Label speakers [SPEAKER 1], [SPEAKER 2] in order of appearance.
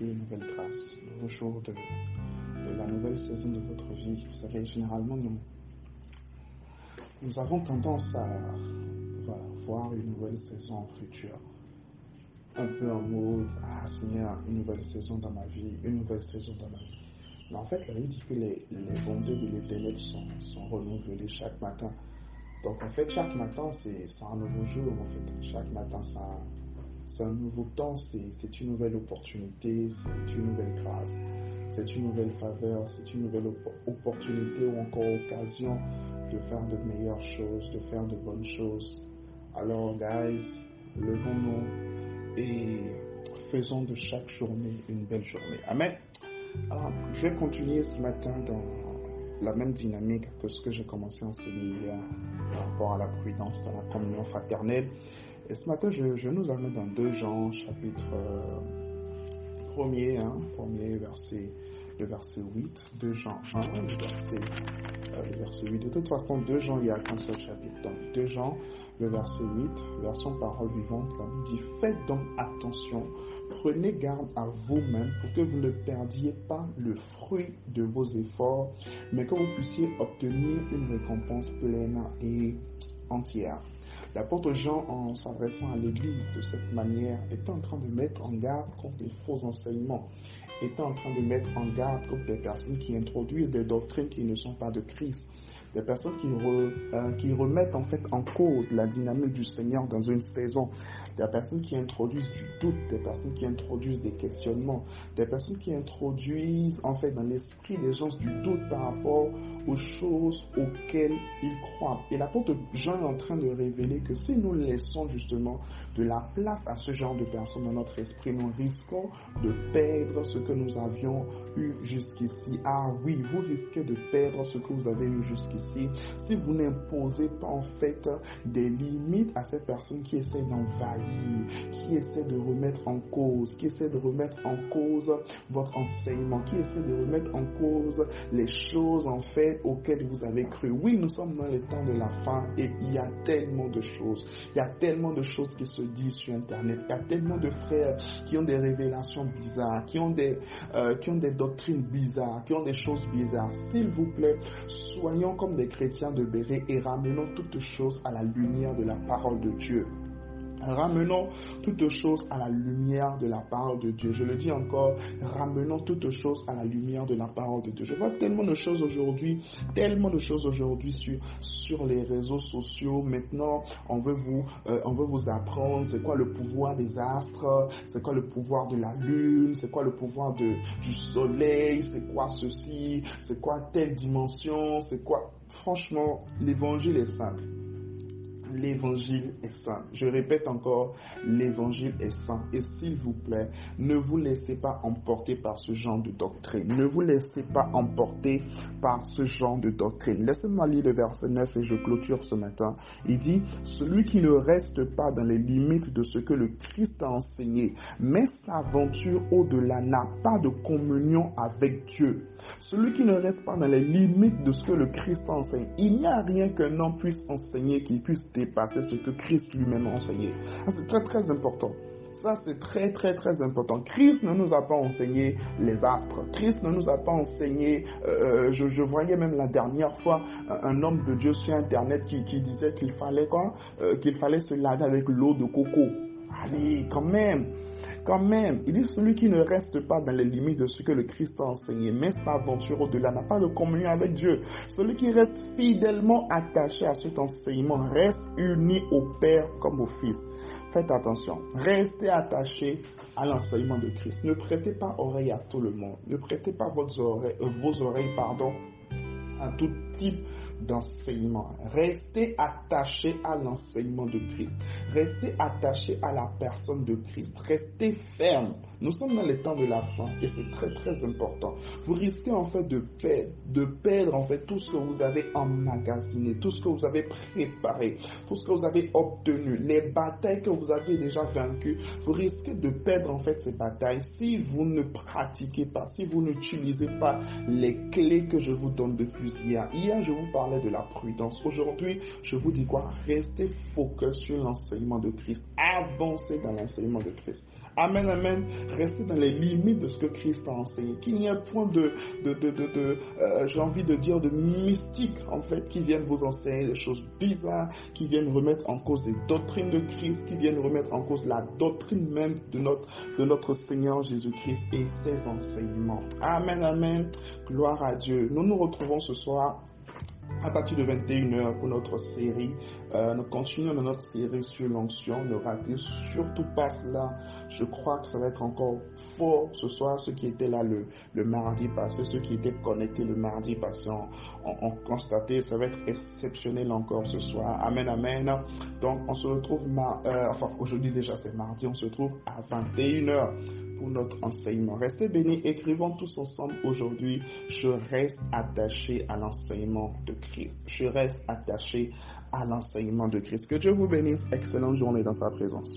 [SPEAKER 1] nouvelle grâce, nouveau jour de, de la nouvelle saison de votre vie. Vous savez, généralement, nous, nous avons tendance à voir une nouvelle saison future. Un peu en mode, ah Seigneur, une nouvelle saison dans ma vie, une nouvelle saison dans ma vie. Mais en fait, la Bible dit que les, les bontés de l'éternel sont, sont renouvelées chaque matin. Donc en fait, chaque matin, c'est un nouveau jour. En fait, chaque matin, c'est un, nouveau temps, c'est une nouvelle opportunité, c'est une nouvelle grâce, c'est une nouvelle faveur, c'est une nouvelle opportunité ou encore occasion de faire de meilleures choses, de faire de bonnes choses. Alors, guys, levons-nous et faisons de chaque journée une belle journée. Amen. Alors, je vais continuer ce matin dans la même dynamique que ce que j'ai commencé à enseigner hier par rapport à la prudence dans la communion fraternelle. Et ce matin, je, nous amène dans 2 Jean, chapitre 1er, hein, premier verset, le verset 8, 2 Jean 1, le verset, euh, verset 8. De toute façon, 2 Jean, il n'y a qu'un seul chapitre. Donc, 2 Jean, le verset 8, version parole vivante, dit, faites donc attention prenez garde à vous-même pour que vous ne perdiez pas le fruit de vos efforts, mais que vous puissiez obtenir une récompense pleine et entière. L'apôtre Jean, en s'adressant à l'Église de cette manière, est en train de mettre en garde contre les faux enseignements, est en train de mettre en garde contre les personnes qui introduisent des doctrines qui ne sont pas de Christ, des personnes qui, euh, qui remettent en fait en cause la dynamique du Seigneur dans une saison, des personnes qui introduisent du doute, des personnes qui introduisent des questionnements, des personnes qui introduisent en fait dans l'esprit des gens du doute par rapport aux choses auxquelles ils croient. Et l'apôtre Jean est en train de révéler que si nous laissons justement de la place à ce genre de personnes dans notre esprit, nous risquons de perdre ce que nous avions eu jusqu'ici. Ah oui, vous risquez de perdre ce que vous avez eu jusqu'ici si vous n'imposez pas en fait des limites à ces personnes qui essaient d'envahir, qui essaient de remettre en cause, qui essaient de remettre en cause votre enseignement, qui essaient de remettre en cause les choses en fait auxquelles vous avez cru. Oui, nous sommes dans les temps de la fin et il y a tellement de choses. Il y a tellement de choses qui se disent sur Internet. Il y a tellement de frères qui ont des révélations bizarres, qui ont des, euh, qui ont des doctrines bizarres, qui ont des choses bizarres. S'il vous plaît, soyons comme des chrétiens de Béret et ramenons toutes choses à la lumière de la parole de Dieu. Ramenons toutes choses à la lumière de la parole de Dieu. Je le dis encore, ramenons toutes choses à la lumière de la parole de Dieu. Je vois tellement de choses aujourd'hui, tellement de choses aujourd'hui sur, sur les réseaux sociaux. Maintenant, on veut vous, euh, on veut vous apprendre c'est quoi le pouvoir des astres, c'est quoi le pouvoir de la lune, c'est quoi le pouvoir de, du soleil, c'est quoi ceci, c'est quoi telle dimension, c'est quoi. Franchement, l'évangile est simple l'évangile est saint. Je répète encore, l'évangile est saint. Et s'il vous plaît, ne vous laissez pas emporter par ce genre de doctrine. Ne vous laissez pas emporter par ce genre de doctrine. Laissez-moi lire le verset 9 et je clôture ce matin. Il dit, celui qui ne reste pas dans les limites de ce que le Christ a enseigné, mais s'aventure au-delà, n'a pas de communion avec Dieu. Celui qui ne reste pas dans les limites de ce que le Christ enseigne, il n'y a rien qu'un homme puisse enseigner qui puisse dépasser ce que Christ lui-même a enseigné. C'est très très important. Ça, c'est très, très, très important. Christ ne nous a pas enseigné les astres. Christ ne nous a pas enseigné, euh, je, je, voyais même la dernière fois un homme de Dieu sur Internet qui, qui disait qu'il fallait quoi euh, Qu'il fallait se laver avec l'eau de coco. Allez, quand même quand même, il dit celui qui ne reste pas dans les limites de ce que le Christ a enseigné, mais s'aventure au-delà, n'a pas de communion avec Dieu. Celui qui reste fidèlement attaché à cet enseignement reste uni au Père comme au Fils. Faites attention, restez attaché à l'enseignement de Christ. Ne prêtez pas oreille à tout le monde. Ne prêtez pas vos oreilles, vos oreilles pardon, à tout type d'enseignement. Restez attaché à l'enseignement de Christ. Restez attaché à la personne de Christ. Restez ferme. Nous sommes dans les temps de la fin et c'est très très important. Vous risquez en fait de perdre, de perdre en fait tout ce que vous avez emmagasiné, tout ce que vous avez préparé, tout ce que vous avez obtenu, les batailles que vous avez déjà vaincues. Vous risquez de perdre en fait ces batailles si vous ne pratiquez pas, si vous n'utilisez pas les clés que je vous donne depuis hier. Hier, je vous parlais de la prudence. Aujourd'hui, je vous dis quoi? Restez focus sur l'enseignement de Christ. Avancez dans l'enseignement de Christ. Amen, amen. Restez dans les limites de ce que Christ a enseigné. Qu'il n'y ait point de, de, de, de, euh, j'ai envie de dire, de mystique, en fait, qui viennent vous enseigner des choses bizarres, qui viennent remettre en cause les doctrines de Christ, qui viennent remettre en cause la doctrine même de notre, de notre Seigneur Jésus-Christ et ses enseignements. Amen, amen. Gloire à Dieu. Nous nous retrouvons ce soir à partir de 21h pour notre série. Euh, nous continuons notre série sur l'onction. Ne ratez surtout pas cela. Je crois que ça va être encore fort ce soir. Ceux qui étaient là le, le mardi passé, ceux qui étaient connectés le mardi passé ont, constaté. Ça va être exceptionnel encore ce soir. Amen, amen. Donc on se retrouve, euh, enfin aujourd'hui déjà c'est mardi, on se retrouve à 21h notre enseignement. Restez bénis, écrivons tous ensemble aujourd'hui, je reste attaché à l'enseignement de Christ. Je reste attaché à l'enseignement de Christ. Que Dieu vous bénisse. Excellente journée dans sa présence.